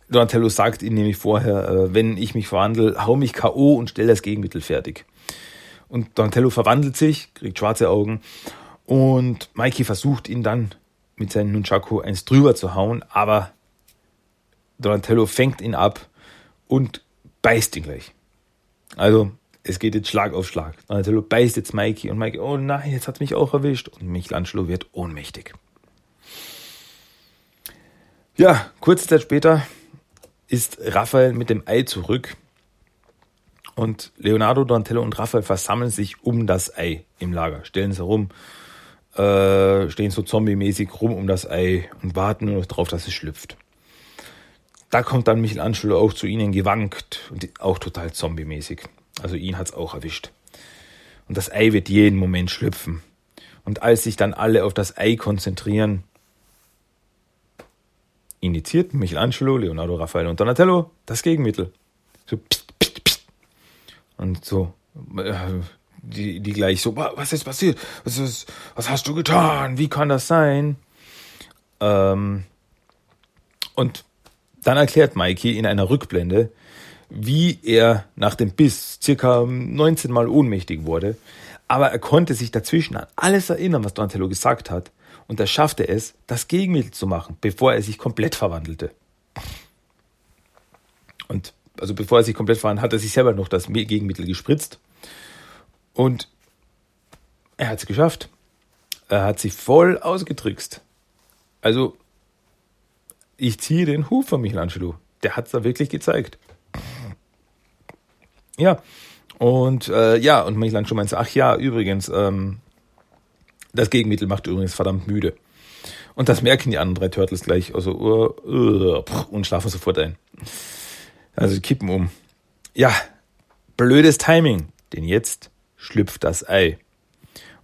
Donatello sagt ihm nämlich vorher, äh, wenn ich mich verwandle, hau mich K.O. und stell das Gegenmittel fertig. Und Donatello verwandelt sich, kriegt schwarze Augen und Mikey versucht ihn dann mit seinem Nunchaku eins drüber zu hauen, aber Donatello fängt ihn ab und beißt ihn gleich. Also, es geht jetzt Schlag auf Schlag. Donatello beißt jetzt Mikey und Mikey, oh nein, jetzt hat mich auch erwischt. Und Michelangelo wird ohnmächtig. Ja, kurze Zeit später ist Raphael mit dem Ei zurück und Leonardo, Donatello und Raphael versammeln sich um das Ei im Lager, stellen es herum, äh, stehen so zombie-mäßig rum um das Ei und warten nur drauf, dass es schlüpft. Da kommt dann Michelangelo auch zu ihnen gewankt und auch total zombie-mäßig. Also ihn hat's auch erwischt. Und das Ei wird jeden Moment schlüpfen. Und als sich dann alle auf das Ei konzentrieren, indiziert Michelangelo, Leonardo, Raphael und Donatello das Gegenmittel. So pst, pst, pst. Und so, äh, die, die gleich so, was ist passiert? Was, ist, was hast du getan? Wie kann das sein? Ähm, und dann erklärt Mikey in einer Rückblende, wie er nach dem Biss circa 19 Mal ohnmächtig wurde, aber er konnte sich dazwischen an alles erinnern, was Donatello gesagt hat und er schaffte es, das Gegenmittel zu machen, bevor er sich komplett verwandelte. Und also bevor er sich komplett verwandelt, hat er sich selber noch das Gegenmittel gespritzt. Und er hat es geschafft. Er hat sich voll ausgetrickst. Also, ich ziehe den Huf von Michelangelo. Der hat es da wirklich gezeigt. Ja, und äh, ja, und Michelangelo meinte, ach ja, übrigens, ähm, das Gegenmittel macht übrigens verdammt müde. Und das merken die anderen drei Turtles gleich. Also, uh, uh, und schlafen sofort ein. Also kippen um. Ja, blödes Timing. Denn jetzt schlüpft das Ei.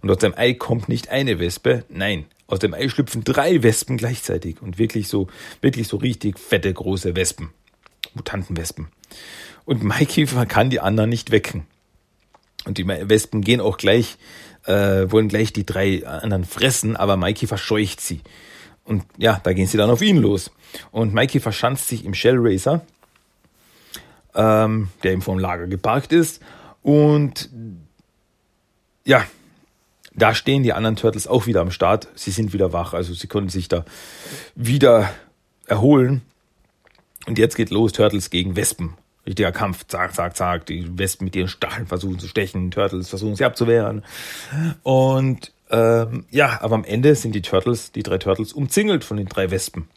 Und aus dem Ei kommt nicht eine Wespe, nein, aus dem Ei schlüpfen drei Wespen gleichzeitig. Und wirklich so, wirklich so richtig fette, große Wespen. Mutantenwespen. Und Mikey kann die anderen nicht wecken. Und die Wespen gehen auch gleich äh, wollen gleich die drei anderen fressen, aber Mikey verscheucht sie. Und ja, da gehen sie dann auf ihn los. Und Mikey verschanzt sich im Shell Racer, ähm, der ihm vom Lager geparkt ist. Und ja, da stehen die anderen Turtles auch wieder am Start. Sie sind wieder wach, also sie konnten sich da wieder erholen. Und jetzt geht los, Turtles gegen Wespen. Richtiger Kampf, zack, zack, zack. Die Wespen mit ihren Stacheln versuchen zu stechen, Turtles versuchen sie abzuwehren. Und ähm, ja, aber am Ende sind die Turtles, die drei Turtles, umzingelt von den drei Wespen.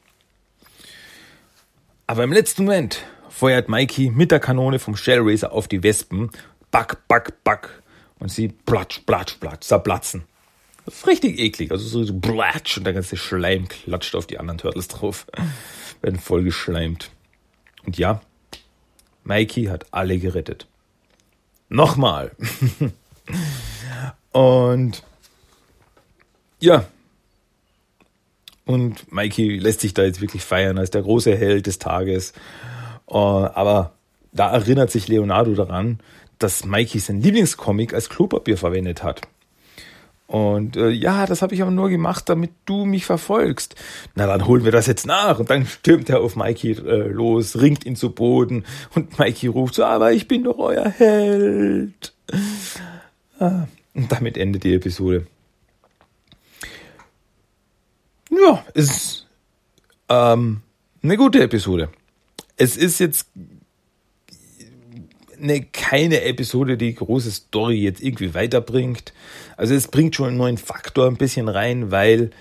Aber im letzten Moment feuert Mikey mit der Kanone vom Shell Racer auf die Wespen. Back, back, back. Und sie platsch, platsch, platsch, zerplatzen. Das ist richtig eklig. Also so, so platsch und der ganze Schleim klatscht auf die anderen Turtles drauf. Werden voll geschleimt. Und ja, Mikey hat alle gerettet. Nochmal. und ja. Und Mikey lässt sich da jetzt wirklich feiern als der große Held des Tages. Uh, aber da erinnert sich Leonardo daran, dass Mikey sein Lieblingscomic als Klopapier verwendet hat. Und äh, ja, das habe ich aber nur gemacht, damit du mich verfolgst. Na, dann holen wir das jetzt nach. Und dann stürmt er auf Mikey äh, los, ringt ihn zu Boden und Mikey ruft so, aber ich bin doch euer Held. Ah, und damit endet die Episode. Ja, ist ähm, eine gute Episode. Es ist jetzt eine, keine Episode, die große Story jetzt irgendwie weiterbringt. Also es bringt schon einen neuen Faktor ein bisschen rein, weil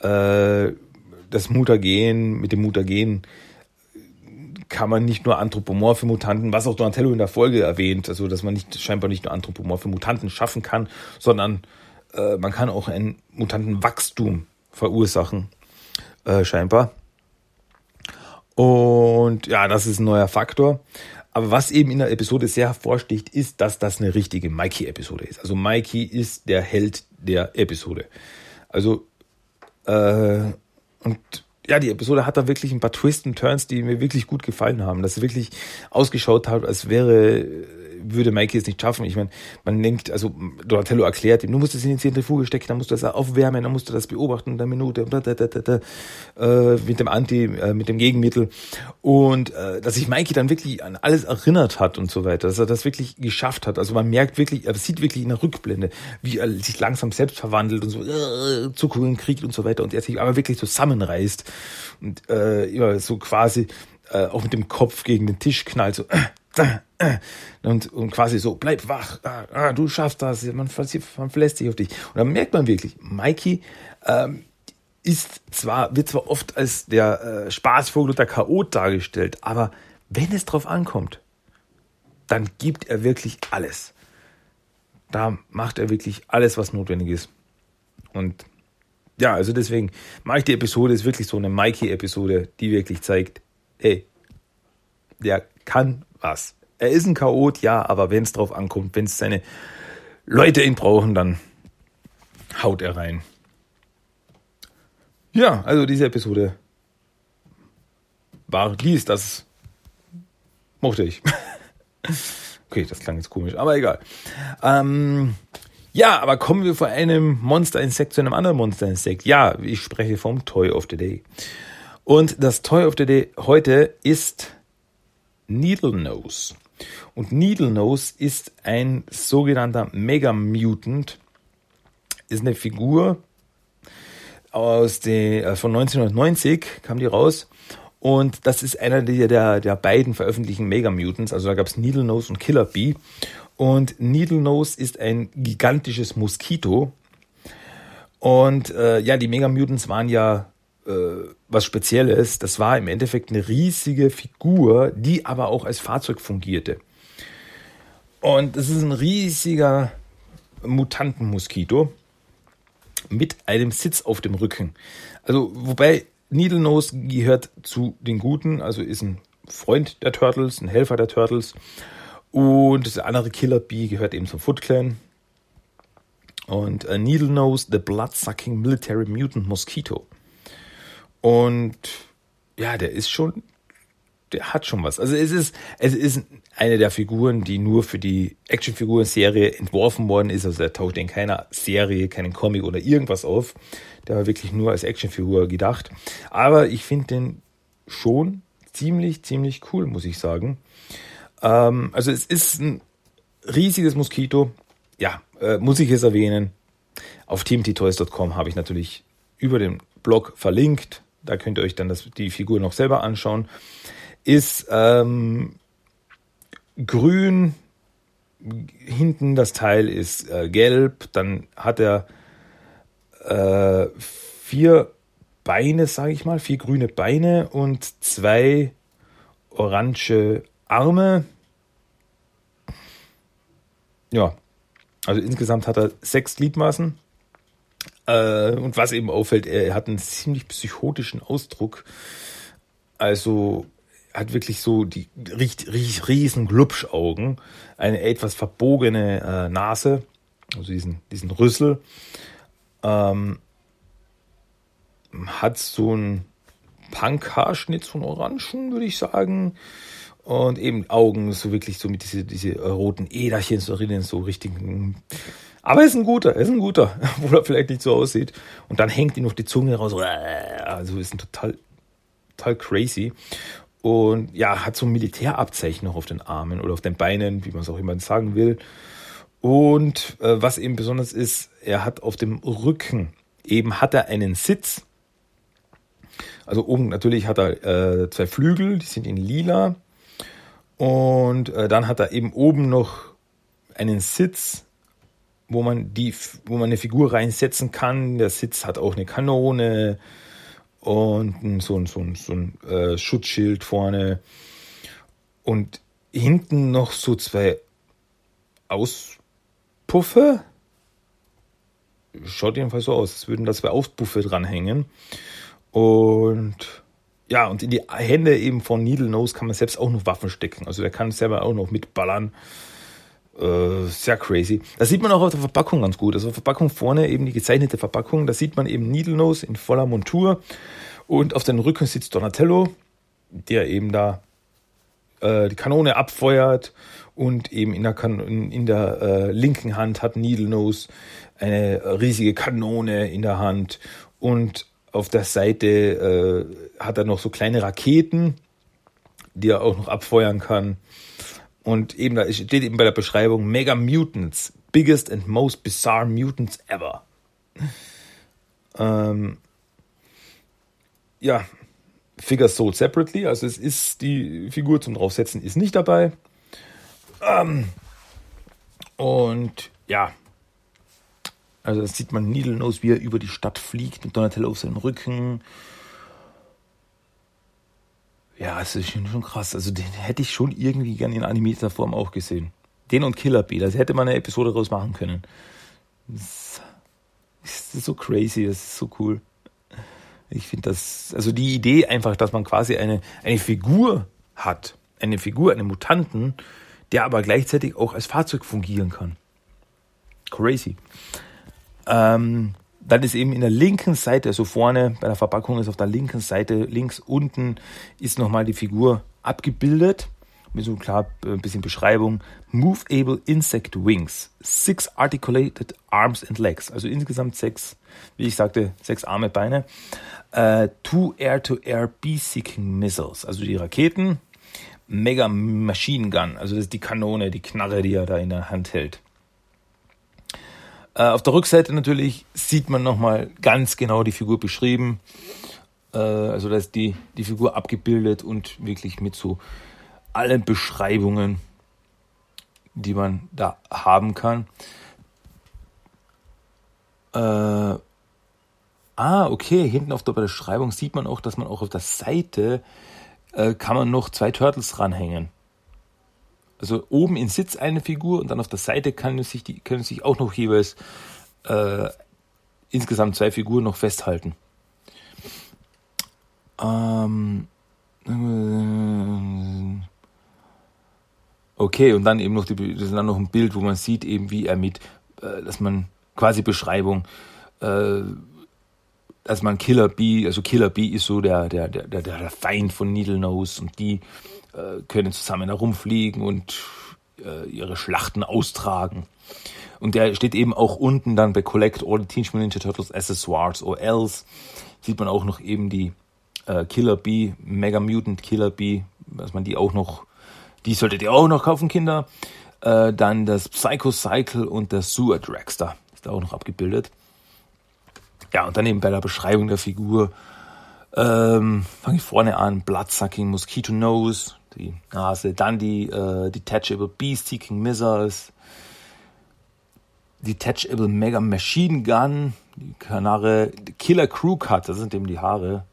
äh, das Mutagen, mit dem Mutagen kann man nicht nur anthropomorphe Mutanten, was auch Donatello in der Folge erwähnt, also dass man nicht scheinbar nicht nur anthropomorphe Mutanten schaffen kann, sondern äh, man kann auch ein Mutantenwachstum verursachen, äh, scheinbar. Und ja, das ist ein neuer Faktor. Aber was eben in der Episode sehr hervorsticht, ist, dass das eine richtige Mikey-Episode ist. Also Mikey ist der Held der Episode. Also, äh, und ja, die Episode hat da wirklich ein paar Twists und Turns, die mir wirklich gut gefallen haben. Dass es wirklich ausgeschaut hat, als wäre würde Mikey es nicht schaffen. Ich meine, man denkt, also Donatello erklärt ihm, du musst es in die Zentrifuge stecken, dann musst du das aufwärmen, dann musst du das beobachten in der Minute, äh, mit dem Anti, äh, mit dem Gegenmittel. Und äh, dass sich Mikey dann wirklich an alles erinnert hat und so weiter, dass er das wirklich geschafft hat. Also man merkt wirklich, er sieht wirklich in der Rückblende, wie er sich langsam selbst verwandelt und so Zuckungen kriegt und so weiter und er sich aber wirklich zusammenreißt und äh, immer so quasi äh, auch mit dem Kopf gegen den Tisch knallt, so äh, und, und quasi so, bleib wach, ah, ah, du schaffst das, man, man verlässt sich auf dich. Und dann merkt man wirklich, Mikey ähm, ist zwar, wird zwar oft als der äh, Spaßvogel oder Chaot dargestellt, aber wenn es drauf ankommt, dann gibt er wirklich alles. Da macht er wirklich alles, was notwendig ist. Und ja, also deswegen mache ich die Episode, ist wirklich so eine Mikey-Episode, die wirklich zeigt, hey, der kann was. Er ist ein Chaot, ja, aber wenn es drauf ankommt, wenn es seine Leute ihn brauchen, dann haut er rein. Ja, also diese Episode war dies, das mochte ich. okay, das klang jetzt komisch, aber egal. Ähm, ja, aber kommen wir von einem Monster-Insekt zu einem anderen Monster-Insekt. Ja, ich spreche vom Toy of the Day. Und das Toy of the Day heute ist Needle Nose. Und Needle Nose ist ein sogenannter Mega Mutant. Ist eine Figur aus den, äh, von 1990, kam die raus. Und das ist einer der, der, der beiden veröffentlichten Mega Mutants. Also da gab es Needle Nose und Killer Bee. Und Needle Nose ist ein gigantisches Moskito. Und äh, ja, die Mega Mutants waren ja was Spezielles. Das war im Endeffekt eine riesige Figur, die aber auch als Fahrzeug fungierte. Und es ist ein riesiger Mutantenmoskito mit einem Sitz auf dem Rücken. Also, wobei Needle Nose gehört zu den Guten, also ist ein Freund der Turtles, ein Helfer der Turtles. Und der andere Killer Bee gehört eben zum Foot Clan. Und äh, Needle Nose, the Blood-Sucking Military Mutant Mosquito. Und ja, der ist schon, der hat schon was. Also es ist, es ist eine der Figuren, die nur für die Actionfiguren-Serie entworfen worden ist. Also der taucht in keiner Serie, keinen Comic oder irgendwas auf. Der war wirklich nur als Actionfigur gedacht. Aber ich finde den schon ziemlich, ziemlich cool, muss ich sagen. Ähm, also es ist ein riesiges Moskito. Ja, äh, muss ich es erwähnen. Auf teamttoys.com habe ich natürlich über den Blog verlinkt da könnt ihr euch dann das, die Figur noch selber anschauen, ist ähm, grün, hinten das Teil ist äh, gelb, dann hat er äh, vier Beine, sage ich mal, vier grüne Beine und zwei orange Arme. Ja, also insgesamt hat er sechs Gliedmaßen. Äh, und was eben auffällt, er hat einen ziemlich psychotischen Ausdruck. Also hat wirklich so die richtig, riesen Glubschaugen, eine etwas verbogene äh, Nase, also diesen, diesen Rüssel. Ähm, hat so einen Punk-Haarschnitt, so einen Orangen, würde ich sagen. Und eben Augen, so wirklich so mit diese, diese roten Äderchen so so richtigen aber er ist ein guter, er ist ein guter, obwohl er vielleicht nicht so aussieht. Und dann hängt ihm noch die Zunge raus. Also ist ein total, total crazy. Und ja, hat so ein Militärabzeichen noch auf den Armen oder auf den Beinen, wie man es auch immer sagen will. Und äh, was eben besonders ist, er hat auf dem Rücken eben hat er einen Sitz. Also oben natürlich hat er äh, zwei Flügel, die sind in lila. Und äh, dann hat er eben oben noch einen Sitz, wo man die, wo man eine Figur reinsetzen kann. Der Sitz hat auch eine Kanone und so ein, so ein, so ein äh, Schutzschild vorne. Und hinten noch so zwei Auspuffe. Schaut jedenfalls so aus, als würden da zwei Auspuffe dranhängen. Und ja, und in die Hände eben von Needle Nose kann man selbst auch noch Waffen stecken. Also der kann selber auch noch mitballern. Äh, sehr crazy. Das sieht man auch auf der Verpackung ganz gut. Also Verpackung vorne eben die gezeichnete Verpackung. Da sieht man eben Needle Nose in voller Montur. Und auf den Rücken sitzt Donatello, der eben da äh, die Kanone abfeuert. Und eben in der, kan in, in der äh, linken Hand hat Needle Nose eine riesige Kanone in der Hand. Und auf der Seite äh, hat er noch so kleine Raketen, die er auch noch abfeuern kann. Und eben da steht eben bei der Beschreibung Mega Mutants, biggest and most bizarre mutants ever. Ähm, ja, Figures sold separately, also es ist die Figur zum draufsetzen ist nicht dabei. Ähm, und ja, also das sieht man Needle Nose, wie er über die Stadt fliegt mit Donatello auf seinem Rücken. Ja, es ist schon, krass. Also den hätte ich schon irgendwie gerne in animierter Form auch gesehen. Den und Killer Bee, das hätte man eine Episode daraus machen können. Das ist so crazy, das ist so cool. Ich finde das, also die Idee einfach, dass man quasi eine, eine Figur hat, eine Figur, einen Mutanten, der aber gleichzeitig auch als Fahrzeug fungieren kann. Crazy. Ähm, dann ist eben in der linken Seite, also vorne bei der Verpackung ist auf der linken Seite, links unten ist nochmal die Figur abgebildet. Mit so klar äh, ein bisschen Beschreibung. Movable Insect Wings. Six Articulated Arms and Legs. Also insgesamt sechs, wie ich sagte, sechs Arme, Beine. Uh, two Air-to-Air Bee-Seeking Missiles. Also die Raketen. Mega Machine Gun. Also das ist die Kanone, die Knarre, die er da in der Hand hält. Äh, auf der Rückseite natürlich sieht man nochmal ganz genau die Figur beschrieben. Äh, also da ist die, die Figur abgebildet und wirklich mit so allen Beschreibungen, die man da haben kann. Äh, ah, okay, hinten auf der Beschreibung sieht man auch, dass man auch auf der Seite äh, kann man noch zwei Turtles ranhängen also oben in Sitz eine Figur und dann auf der Seite können sich, die, können sich auch noch jeweils äh, insgesamt zwei Figuren noch festhalten. Ähm, äh, okay, und dann eben noch, die, das ist dann noch ein Bild, wo man sieht eben, wie er mit, äh, dass man quasi Beschreibung, äh, dass man Killer Bee, also Killer Bee ist so der, der, der, der, der Feind von Needle Nose und die äh, können zusammen herumfliegen und äh, ihre Schlachten austragen. Und der steht eben auch unten dann bei Collect All the Teenage Mutant Ninja Turtles Accessoires or Else. Sieht man auch noch eben die äh, Killer Bee, Mega Mutant Killer Bee, dass man die auch noch, die solltet ihr auch noch kaufen, Kinder. Äh, dann das Psycho Cycle und der Sewer Dragster ist da auch noch abgebildet. Ja, und dann eben bei der Beschreibung der Figur ähm, fange ich vorne an, Bloodsucking Mosquito Nose, die Nase, dann die äh, Detachable Bee-Seeking Missiles, Detachable Mega Machine Gun, die Kanare, Killer Crew Cut, das sind eben die Haare,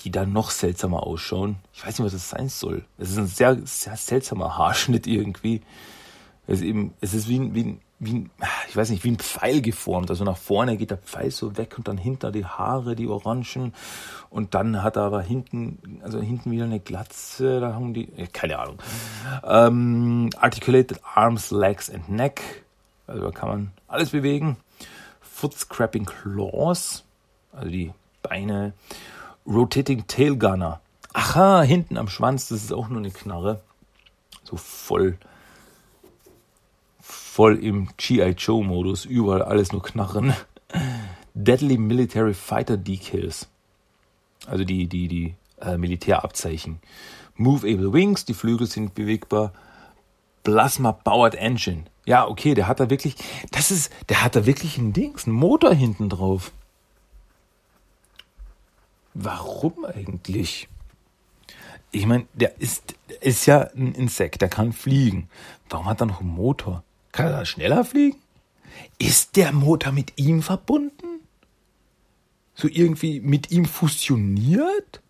die dann noch seltsamer ausschauen. Ich weiß nicht, was das sein soll. Es ist ein sehr, sehr seltsamer Haarschnitt irgendwie. Es ist eben, es ist wie wie ein wie ein, ich weiß nicht, wie ein Pfeil geformt. Also nach vorne geht der Pfeil so weg und dann hinter die Haare, die Orangen. Und dann hat er aber hinten, also hinten wieder eine Glatze, da haben die, keine Ahnung. Ähm, articulated Arms, Legs and Neck. Also da kann man alles bewegen. Foot Scrapping Claws, also die Beine. Rotating Tail Gunner. Aha, hinten am Schwanz, das ist auch nur eine Knarre. So voll voll im G.I. Joe-Modus, überall alles nur Knarren. Deadly Military Fighter Decals. Also die, die, die äh, Militärabzeichen. Moveable Wings, die Flügel sind bewegbar. Plasma Powered Engine. Ja, okay, der hat da wirklich, das ist, der hat da wirklich ein Dings, einen Motor hinten drauf. Warum eigentlich? Ich meine, der ist, ist ja ein Insekt, der kann fliegen. Warum hat er noch einen Motor? Kann er schneller fliegen? Ist der Motor mit ihm verbunden? So irgendwie mit ihm fusioniert?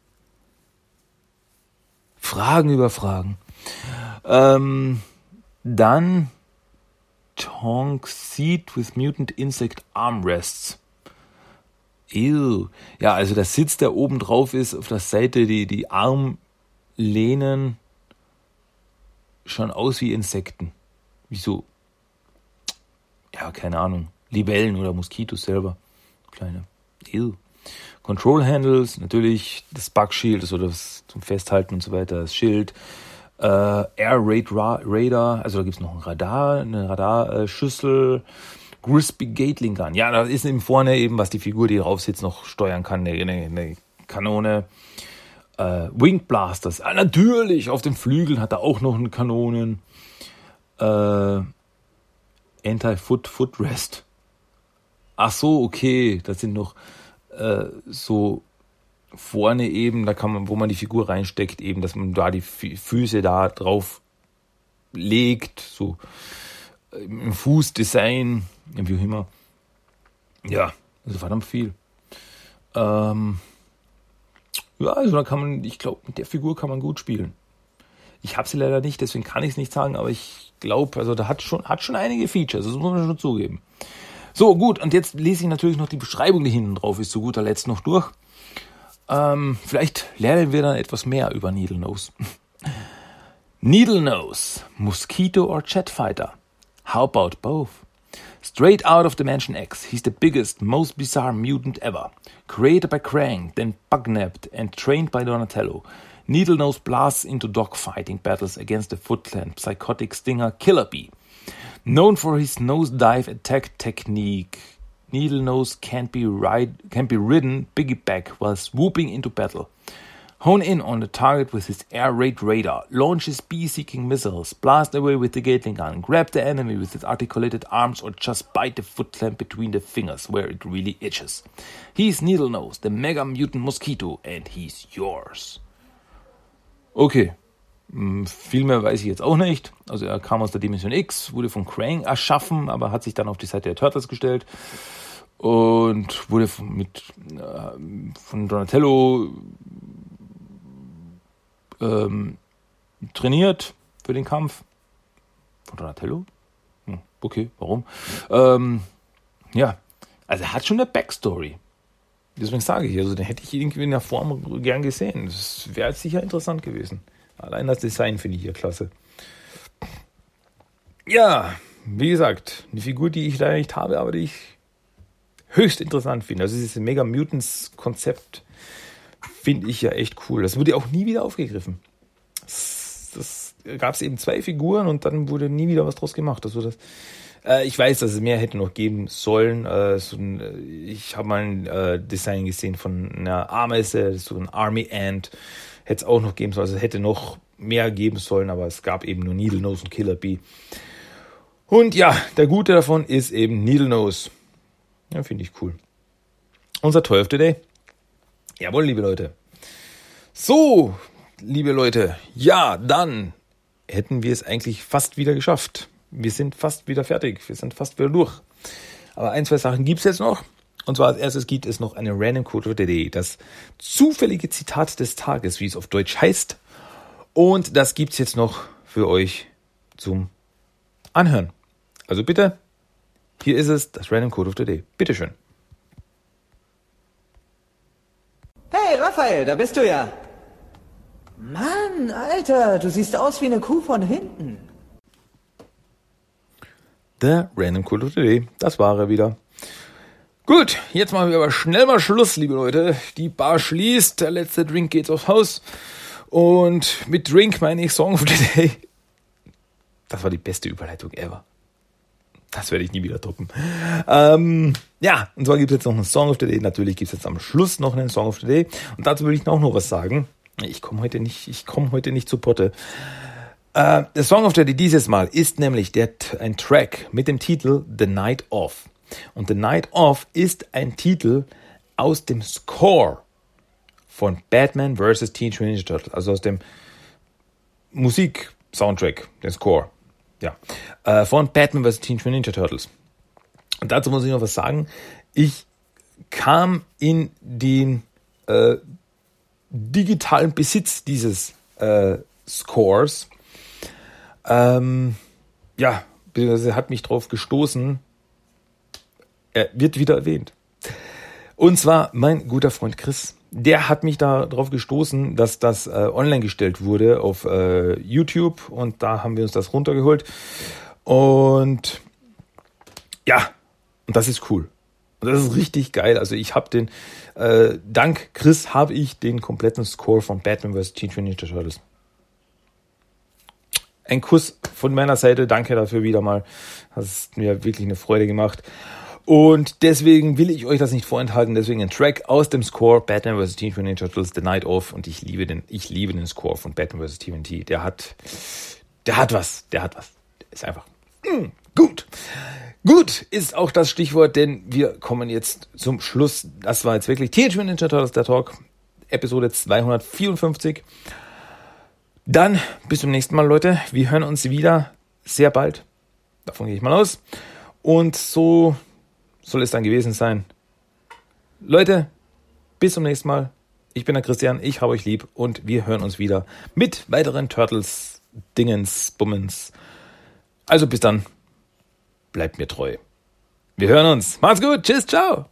Fragen über Fragen. Ähm, dann Tonk Seed with Mutant Insect Armrests. Ew. Ja, also der Sitz, der oben drauf ist, auf der Seite, die, die Armlehnen, schon aus wie Insekten. Wie so, ja, keine Ahnung, Libellen oder Moskitos selber. Kleine. Ew. Control Handles, natürlich das Bug also das zum Festhalten und so weiter, das Schild. Äh, Air Raid Radar, also da gibt's noch ein Radar, eine Radarschüssel. Crispy Gatling Gun. Ja, da ist eben vorne eben, was die Figur, die drauf sitzt, noch steuern kann, eine, eine, eine Kanone. Äh, Wing Blasters. Ah, natürlich, auf den Flügeln hat er auch noch eine Kanonen. Äh, Anti-Foot Footrest. Ach so, okay, das sind noch äh, so vorne eben, da kann man, wo man die Figur reinsteckt, eben, dass man da die Füße da drauf legt, so äh, im Fußdesign, wie auch immer. Ja, also verdammt viel. Ähm, ja, also da kann man, ich glaube, mit der Figur kann man gut spielen. Ich habe sie leider nicht, deswegen kann ich es nicht sagen, aber ich glaube, also da hat schon, hat schon einige Features, das muss man schon zugeben. So, gut, und jetzt lese ich natürlich noch die Beschreibung, die hinten drauf ist, zu guter Letzt noch durch. Ähm, vielleicht lernen wir dann etwas mehr über Needle Nose. Needle Nose, Mosquito or Jetfighter? How about both? Straight out of Dimension X, he's the biggest, most bizarre mutant ever. Created by Krang, then bugnabbed and trained by Donatello. Needlenose blasts into dogfighting battles against the Foot Clan psychotic stinger Killer Bee. Known for his nosedive attack technique, Needlenose can be, ride, can be ridden piggyback while swooping into battle. Hone in on the target with his air raid radar, launch his bee-seeking missiles, blast away with the Gatling gun, grab the enemy with his articulated arms, or just bite the foot clamp between the fingers where it really itches. He's Needlenose, the mega mutant mosquito, and he's yours. Okay, hm, viel mehr weiß ich jetzt auch nicht. Also er kam aus der Dimension X, wurde von Krang erschaffen, aber hat sich dann auf die Seite der Turtles gestellt und wurde von, mit, äh, von Donatello ähm, trainiert für den Kampf. Von Donatello? Hm, okay, warum? Ähm, ja, also er hat schon eine Backstory. Deswegen sage ich, also den hätte ich irgendwie in der Form gern gesehen. Das wäre sicher interessant gewesen. Allein das Design finde ich hier klasse. Ja, wie gesagt, eine Figur, die ich leider nicht habe, aber die ich höchst interessant finde. Also dieses Mega Mutants Konzept finde ich ja echt cool. Das wurde auch nie wieder aufgegriffen. Das, das gab es eben zwei Figuren und dann wurde nie wieder was draus gemacht. Also das, äh, ich weiß, dass es mehr hätte noch geben sollen. Äh, so ein, äh, ich habe mal ein äh, Design gesehen von einer Ameise, so ein Army Ant. Hätte es auch noch geben sollen. Also es hätte noch mehr geben sollen, aber es gab eben nur Needle Nose und Killer Bee. Und ja, der Gute davon ist eben Needle Nose. Ja, finde ich cool. Unser Toy of the Day. Jawohl, liebe Leute. So, liebe Leute, ja, dann hätten wir es eigentlich fast wieder geschafft. Wir sind fast wieder fertig. Wir sind fast wieder durch. Aber ein, zwei Sachen gibt es jetzt noch. Und zwar als erstes gibt es noch eine Random Code of the Day, das zufällige Zitat des Tages, wie es auf Deutsch heißt. Und das gibt es jetzt noch für euch zum Anhören. Also bitte, hier ist es, das Random Code of the Day. Bitteschön. Hey, Raphael, da bist du ja. Mann, Alter, du siehst aus wie eine Kuh von hinten. Der Random the Day, das war er wieder. Gut, jetzt machen wir aber schnell mal Schluss, liebe Leute. Die Bar schließt, der letzte Drink geht aufs Haus. Und mit Drink meine ich Song of the Day. Das war die beste Überleitung ever. Das werde ich nie wieder toppen. Ähm, ja, und zwar gibt es jetzt noch einen Song of the Day. Natürlich gibt es jetzt am Schluss noch einen Song of the Day. Und dazu will ich auch noch was sagen. Ich komme heute nicht, ich komme heute nicht zu Potte. Äh, der Song of the Day dieses Mal ist nämlich der, ein Track mit dem Titel The Night Off. Und The Night Off ist ein Titel aus dem Score von Batman vs. Teenage Ninja Turtles, also aus dem Musik-Soundtrack, den Score ja, äh, von Batman vs. Teenage Ninja Turtles. Und dazu muss ich noch was sagen. Ich kam in den äh, digitalen Besitz dieses äh, Scores. Ähm, ja, beziehungsweise hat mich drauf gestoßen. Er wird wieder erwähnt. Und zwar mein guter Freund Chris. Der hat mich darauf gestoßen, dass das äh, online gestellt wurde auf äh, YouTube und da haben wir uns das runtergeholt. Und ja, und das ist cool. Und das ist richtig geil. Also ich habe den, äh, dank Chris habe ich den kompletten Score von Batman vs. Teenage Ninja Turtles. Ein Kuss von meiner Seite. Danke dafür wieder mal. Das ist mir wirklich eine Freude gemacht. Und deswegen will ich euch das nicht vorenthalten. Deswegen ein Track aus dem Score Batman vs. Teenage Mutant Ninja Turtles The Night Of. Und ich liebe den, ich liebe den Score von Batman vs. TMNT. Der hat, der hat was. Der hat was. Der ist einfach mm, gut. Gut ist auch das Stichwort, denn wir kommen jetzt zum Schluss. Das war jetzt wirklich Teenage Mutant Ninja Turtles, der Talk, Episode 254. Dann bis zum nächsten Mal, Leute. Wir hören uns wieder sehr bald. Davon gehe ich mal aus. Und so soll es dann gewesen sein. Leute, bis zum nächsten Mal. Ich bin der Christian, ich habe euch lieb und wir hören uns wieder mit weiteren Turtles, Dingens, Bummens. Also bis dann bleibt mir treu. Wir hören uns. Macht's gut. Tschüss, ciao.